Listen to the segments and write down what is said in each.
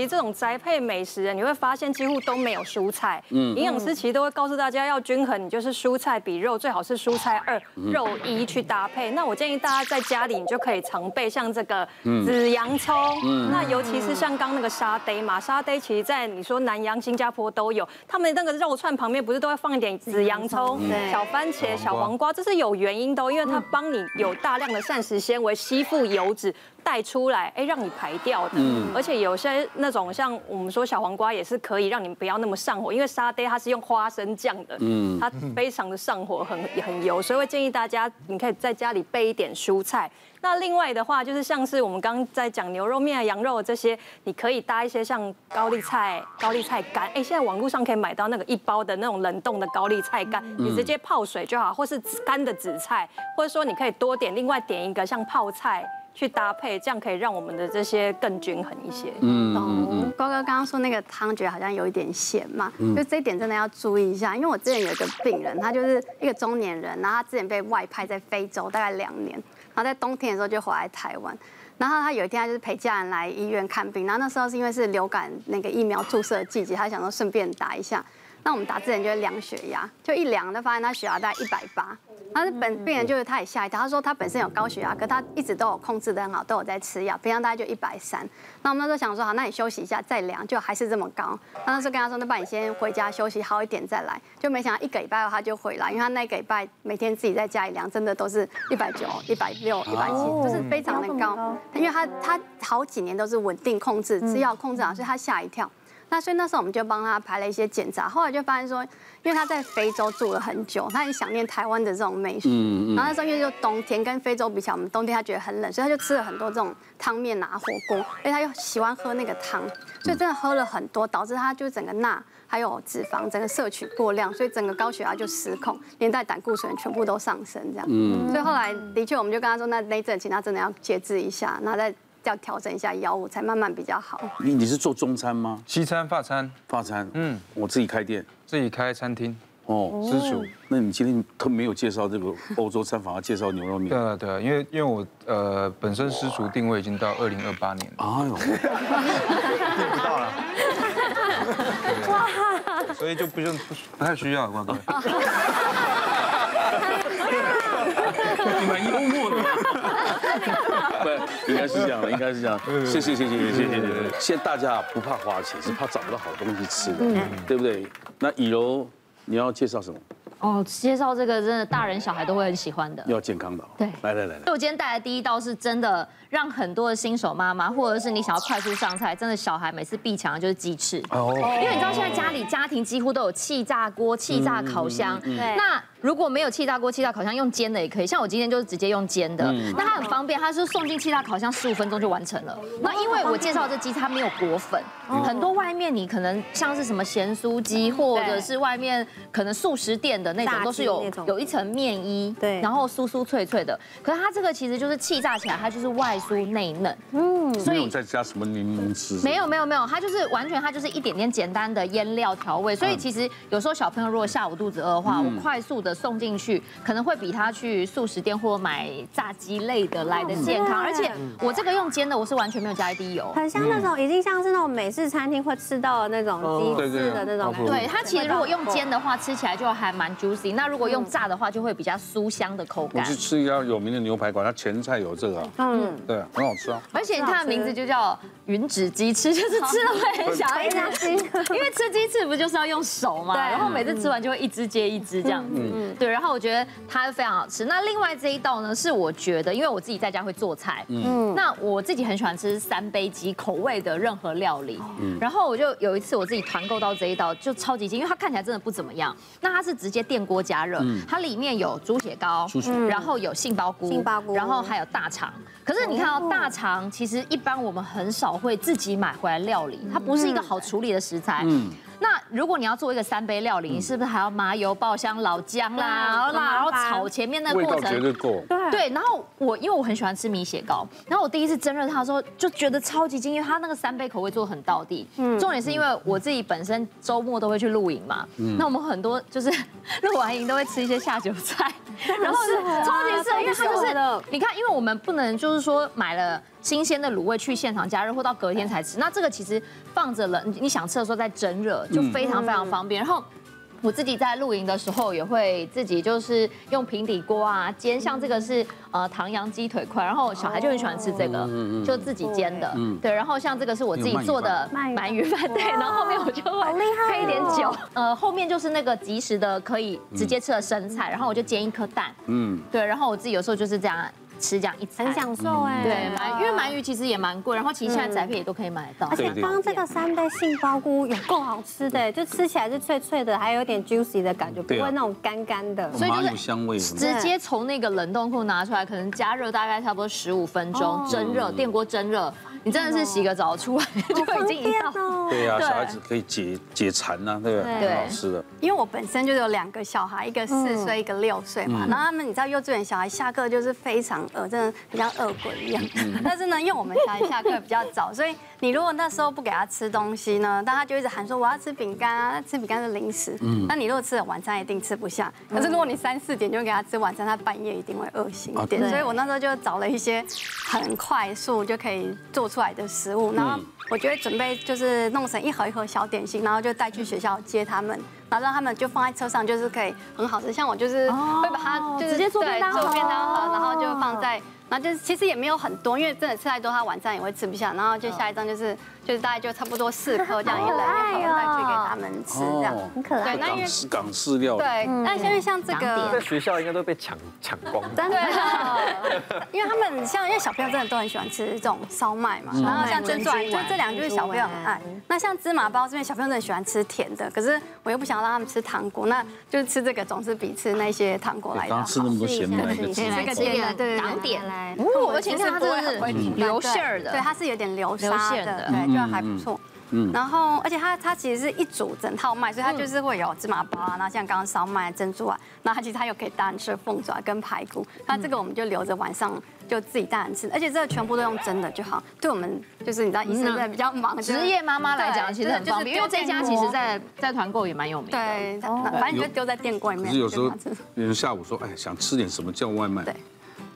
其实这种宅配美食，你会发现几乎都没有蔬菜。嗯，营养师其实都会告诉大家要均衡，你就是蔬菜比肉，最好是蔬菜二，肉一去搭配。那我建议大家在家里，你就可以常备像这个紫洋葱。嗯，那尤其是像刚那个沙爹嘛，沙爹其实在你说南洋、新加坡都有，他们那个肉串旁边不是都会放一点紫洋葱、小番茄、小黄瓜，这是有原因的，因为它帮你有大量的膳食纤维吸附油脂。带出来，哎，让你排掉的。嗯，而且有些那种像我们说小黄瓜也是可以让你不要那么上火，因为沙爹它是用花生酱的，嗯，它非常的上火，很很油，所以会建议大家你可以在家里备一点蔬菜。那另外的话，就是像是我们刚刚在讲牛肉面、羊肉这些，你可以搭一些像高丽菜、高丽菜干。哎，现在网络上可以买到那个一包的那种冷冻的高丽菜干，你直接泡水就好，或是干的紫菜，或者说你可以多点，另外点一个像泡菜。去搭配，这样可以让我们的这些更均衡一些。嗯，嗯，瓜哥刚刚说那个汤觉得好像有一点咸嘛，嗯、就这一点真的要注意一下。因为我之前有一个病人，他就是一个中年人，然后他之前被外派在非洲大概两年，然后在冬天的时候就回来台湾，然后他有一天他就是陪家人来医院看病，然后那时候是因为是流感那个疫苗注射的季节，他想说顺便打一下。那我们打之前就会量血压，就一量就发现他血压大概一百八。他是本病人就是他也吓一跳，他说他本身有高血压，可他一直都有控制得很好，都有在吃药，平常大概就一百三。那我们那时候想说好，那你休息一下再量，就还是这么高。那时候跟他说，那不然你先回家休息好一点再来。就没想到一个礼拜后他就回来，因为他那个礼拜每天自己在家里量，真的都是一百九、一百六、一百七，就是非常的高。因为他他好几年都是稳定控制，吃药控制好，所以他吓一跳。那所以那时候我们就帮他排了一些检查，后来就发现说，因为他在非洲住了很久，他很想念台湾的这种美食。嗯嗯。然后那时候因为就冬天跟非洲比起来，我们冬天他觉得很冷，所以他就吃了很多这种汤面啊、火锅，而且他又喜欢喝那个汤，所以真的喝了很多，导致他就整个钠还有脂肪整个摄取过量，所以整个高血压就失控，连带胆固醇全部都上升这样。嗯。所以后来的确我们就跟他说，那那阵请他真的要节制一下，然后再。要调整一下药物，才慢慢比较好。你你是做中餐吗？西餐、法餐、法餐。嗯，我自己开店，自己开餐厅。哦，私厨。那你今天特没有介绍这个欧洲餐，反而介绍牛肉面？对啊，对啊，因为因为我呃本身私厨定位已经到二零二八年。哎呦，定不到了。哇，所以就不用不不太需要，各位。你蛮幽默的。不，应该是这样的，应该是这样。谢谢，谢谢，谢谢，谢谢。现在大家不怕花钱，是怕找不到好东西吃的，对不对？那以柔，你要介绍什么？哦，介绍这个真的大人小孩都会很喜欢的，要健康的。对，来来来。所以我今天带来第一道是真的让很多的新手妈妈，或者是你想要快速上菜，真的小孩每次必抢的就是鸡翅。哦。因为你知道现在家里家庭几乎都有气炸锅、气炸烤箱，对。那如果没有气炸锅、气炸烤箱，用煎的也可以。像我今天就是直接用煎的，那它很方便，它是送进气炸烤箱十五分钟就完成了。那因为我介绍这鸡它没有裹粉，很多外面你可能像是什么咸酥鸡，或者是外面可能素食店的那种，都是有有一层面衣，对，然后酥酥脆脆的。可是它这个其实就是气炸起来，它就是外酥内嫩，嗯，所以再加什么柠檬汁？没有没有没有，它就是完全它就是一点点简单的腌料调味。所以其实有时候小朋友如果下午肚子饿的话，我快速的。送进去可能会比他去素食店或买炸鸡类的来的健康，而且我这个用煎的，我是完全没有加一滴油，很像那种已经像是那种美式餐厅会吃到的那种鸡翅的那种。对，它其实如果用煎的话，吃起来就还蛮 juicy。那如果用炸的话，就会比较酥香的口感。我去吃一家有名的牛排馆，它前菜有这个，嗯，对，很好吃啊。而且它的名字就叫云指鸡翅，就是吃了会很想要一直吃，因为吃鸡翅不就是要用手嘛？然后每次吃完就会一只接一只这样子。对，然后我觉得它非常好吃。那另外这一道呢，是我觉得，因为我自己在家会做菜，嗯，那我自己很喜欢吃三杯鸡口味的任何料理，嗯，然后我就有一次我自己团购到这一道，就超级惊，因为它看起来真的不怎么样。那它是直接电锅加热，它里面有猪血糕，然后有杏鲍菇，杏鲍菇，然后还有大肠。可是你看到大肠，其实一般我们很少会自己买回来料理，它不是一个好处理的食材，嗯。那如果你要做一个三杯料理，你是不是还要麻油爆香老姜啦，然后辣，然后炒前面那个过程？绝对够。对对，然后我因为我很喜欢吃米血糕，然后我第一次蒸热它的时候就觉得超级惊，艳它那个三杯口味做得很到地。嗯。重点是因为我自己本身周末都会去露营嘛，那我们很多就是 露完营都会吃一些下酒菜，然后是超级适合，因为它就是你看，因为我们不能就是说买了。新鲜的卤味去现场加热，或到隔天才吃。那这个其实放着冷，你想吃的时候再蒸热，就非常非常方便。然后。我自己在露营的时候也会自己就是用平底锅啊煎，像这个是呃唐扬鸡腿块，然后小孩就很喜欢吃这个，就自己煎的，对。然后像这个是我自己做的鳗鱼饭，对。然后后面我就会配一点酒，呃，后面就是那个即食的可以直接吃的生菜，然后我就煎一颗蛋，嗯，对。然后我自己有时候就是这样。吃这样一餐。很享受哎，对，鳗因为鳗鱼其实也蛮贵，然后其实现在宅配也都可以买得到。而且刚刚这个三杯杏鲍菇也够好吃的，就吃起来是脆脆的，还有点 juicy 的感觉，不会那种干干的。所以就是香味，直接从那个冷冻库拿出来，可能加热大概差不多十五分钟，蒸热，电锅蒸热。你真的是洗个澡出来 就已经一道，对呀，小孩子可以解解馋呐，对不对？很好吃的。因为我本身就有两个小孩，一个四岁，一个六岁嘛。然后他们你知道幼稚园小孩下课就是非常饿，真的很像饿鬼一样。但是呢，因为我们小孩下课比较早，所以你如果那时候不给他吃东西呢，但他就一直喊说我要吃饼干啊，吃饼干是零食。嗯那你如果吃了晚餐一定吃不下。可是如果你三四点就给他吃晚餐，他半夜一定会饿醒一点。所以我那时候就找了一些很快速就可以做出来的食物，然后我就会准备就是弄成一盒一盒小点心，然后就带去学校接他们，然后让他们就放在车上，就是可以很好吃。像我就是会把它就是直接做便当盒，然后就放在。然后就是其实也没有很多，因为真的吃太多，他晚上也会吃不下。然后就下一张就是就是大概就差不多四颗这样一人一盒带去给他们吃，这样很可爱。对，那因为港式料对，那因为像这个在学校应该都被抢抢光。真的，因为他们像因为小朋友真的都很喜欢吃这种烧麦嘛，然后像珍珠就这两个就是小朋友很爱。那像芝麻包这边小朋友真的喜欢吃甜的，可是我又不想让他们吃糖果，那就是吃这个总是比吃那些糖果来的好。吃那么多咸的，这个甜的对糖点来。而且它这是流馅儿的，对，它是有点流沙的，对，就还不错。嗯，然后而且它它其实是一组整套卖，所以它就是会有芝麻包啊，然后像刚刚烧麦、珍珠啊，然后它其实它又可以单吃凤爪跟排骨。那这个我们就留着晚上就自己单人吃，而且这个全部都用蒸的就好。对我们就是你知道医生在比较忙，职业妈妈来讲其实很方便，因为这家其实在在团购也蛮有名的。对，反正你就丢在店柜里面。可是有时候，有人下午说，哎，想吃点什么叫外卖。对。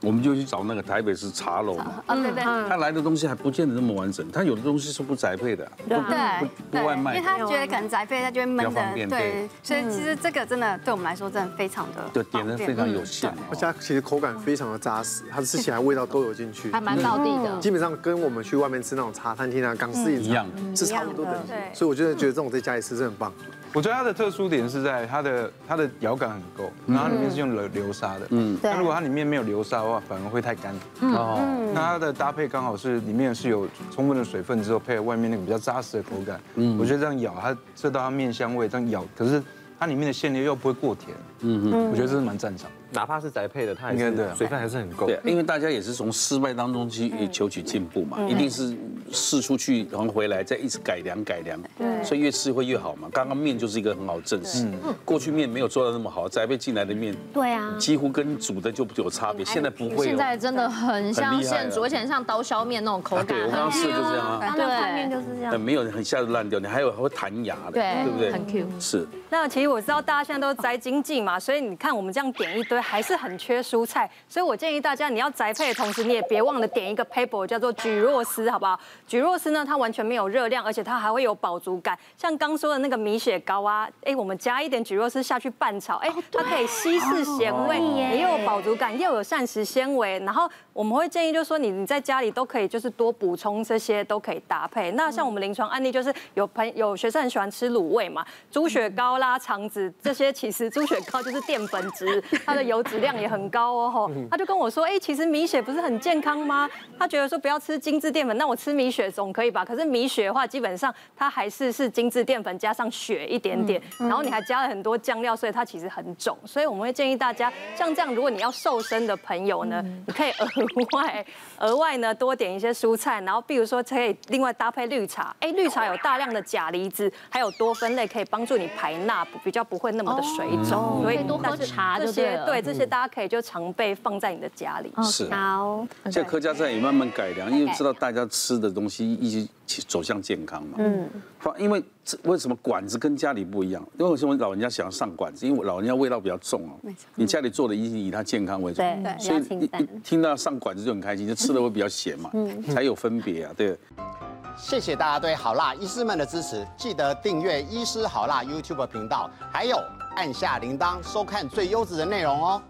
我们就去找那个台北市茶楼嘛，嗯，对对，他来的东西还不见得那么完整，他有的东西是不宅配的，对，不外卖，因为他觉得可能宅配他就会闷的，对，所以其实这个真的对我们来说真的非常的，对，点的非常有限，而且它其实口感非常的扎实，它吃起来味道都有进去，还蛮到地的，基本上跟我们去外面吃那种茶餐厅啊、港式一样，是差不多的，所以我觉得觉得这种在家里吃真的很棒。我觉得它的特殊点是在它的它的咬感很够，然后它里面是用流流沙的，嗯，那如果它里面没有流沙的话，反而会太干，哦，那它的搭配刚好是里面是有充分的水分之后，配合外面那个比较扎实的口感，嗯，我觉得这样咬它吃到它面香味，这样咬，可是它里面的馅料又不会过甜，嗯嗯，我觉得这是蛮赞赏。哪怕是宅配的，它也是水分还是很够。对，因为大家也是从失败当中去求取进步嘛，一定是试出去，然后回来再一直改良改良。对，所以越吃会越好嘛。刚刚面就是一个很好的证实。过去面没有做到那么好，宅配进来的面，对啊，几乎跟煮的就有差别。现在不会。现在真的很像现煮，而且像刀削面那种口感。对，我刚刚试就是这样啊。对，面就是这样。没有很一下子烂掉，你还有还会弹牙的，对不对？很 Q。是。那其实我知道大家现在都宅经济嘛，所以你看我们这样点一堆，还是很缺蔬菜。所以我建议大家，你要宅配的同时，你也别忘了点一个 paper 叫做蒟蒻丝，好不好？蒟蒻丝呢，它完全没有热量，而且它还会有饱足感。像刚说的那个米雪糕啊，哎，我们加一点蒟蒻丝下去拌炒，哎，它可以稀释咸味，也有饱足感，又有膳食纤维。然后我们会建议，就是说你你在家里都可以，就是多补充这些，都可以搭配。那像我们临床案例，就是有朋有学生很喜欢吃卤味嘛，猪血糕啦、肠子。这些其实猪血糕就是淀粉质，它的油脂量也很高哦。吼，他就跟我说，哎，其实米血不是很健康吗？他觉得说不要吃精致淀粉，那我吃米血总可以吧？可是米血的话，基本上它还是是精致淀粉加上血一点点，然后你还加了很多酱料，所以它其实很肿。所以我们会建议大家，像这样，如果你要瘦身的朋友呢，你可以额外额外呢多点一些蔬菜，然后比如说可以另外搭配绿茶，哎，绿茶有大量的钾离子，还有多酚类，可以帮助你排钠，比较不会。那么的水肿，所以多喝茶这些，对这些大家可以就常备放在你的家里。是。好。现在客家菜也慢慢改良，因为知道大家吃的东东西一起走向健康嘛。嗯，因为为什么管子跟家里不一样？因为为什么老人家想要上管子？因为老人家味道比较重哦。你家里做的一定以他健康为主。对对。所以一一听到上管子就很开心，就吃的会比较咸嘛。嗯。才有分别啊，对。谢谢大家对好辣医师们的支持，记得订阅医师好辣 YouTube 频道，还有按下铃铛收看最优质的内容哦。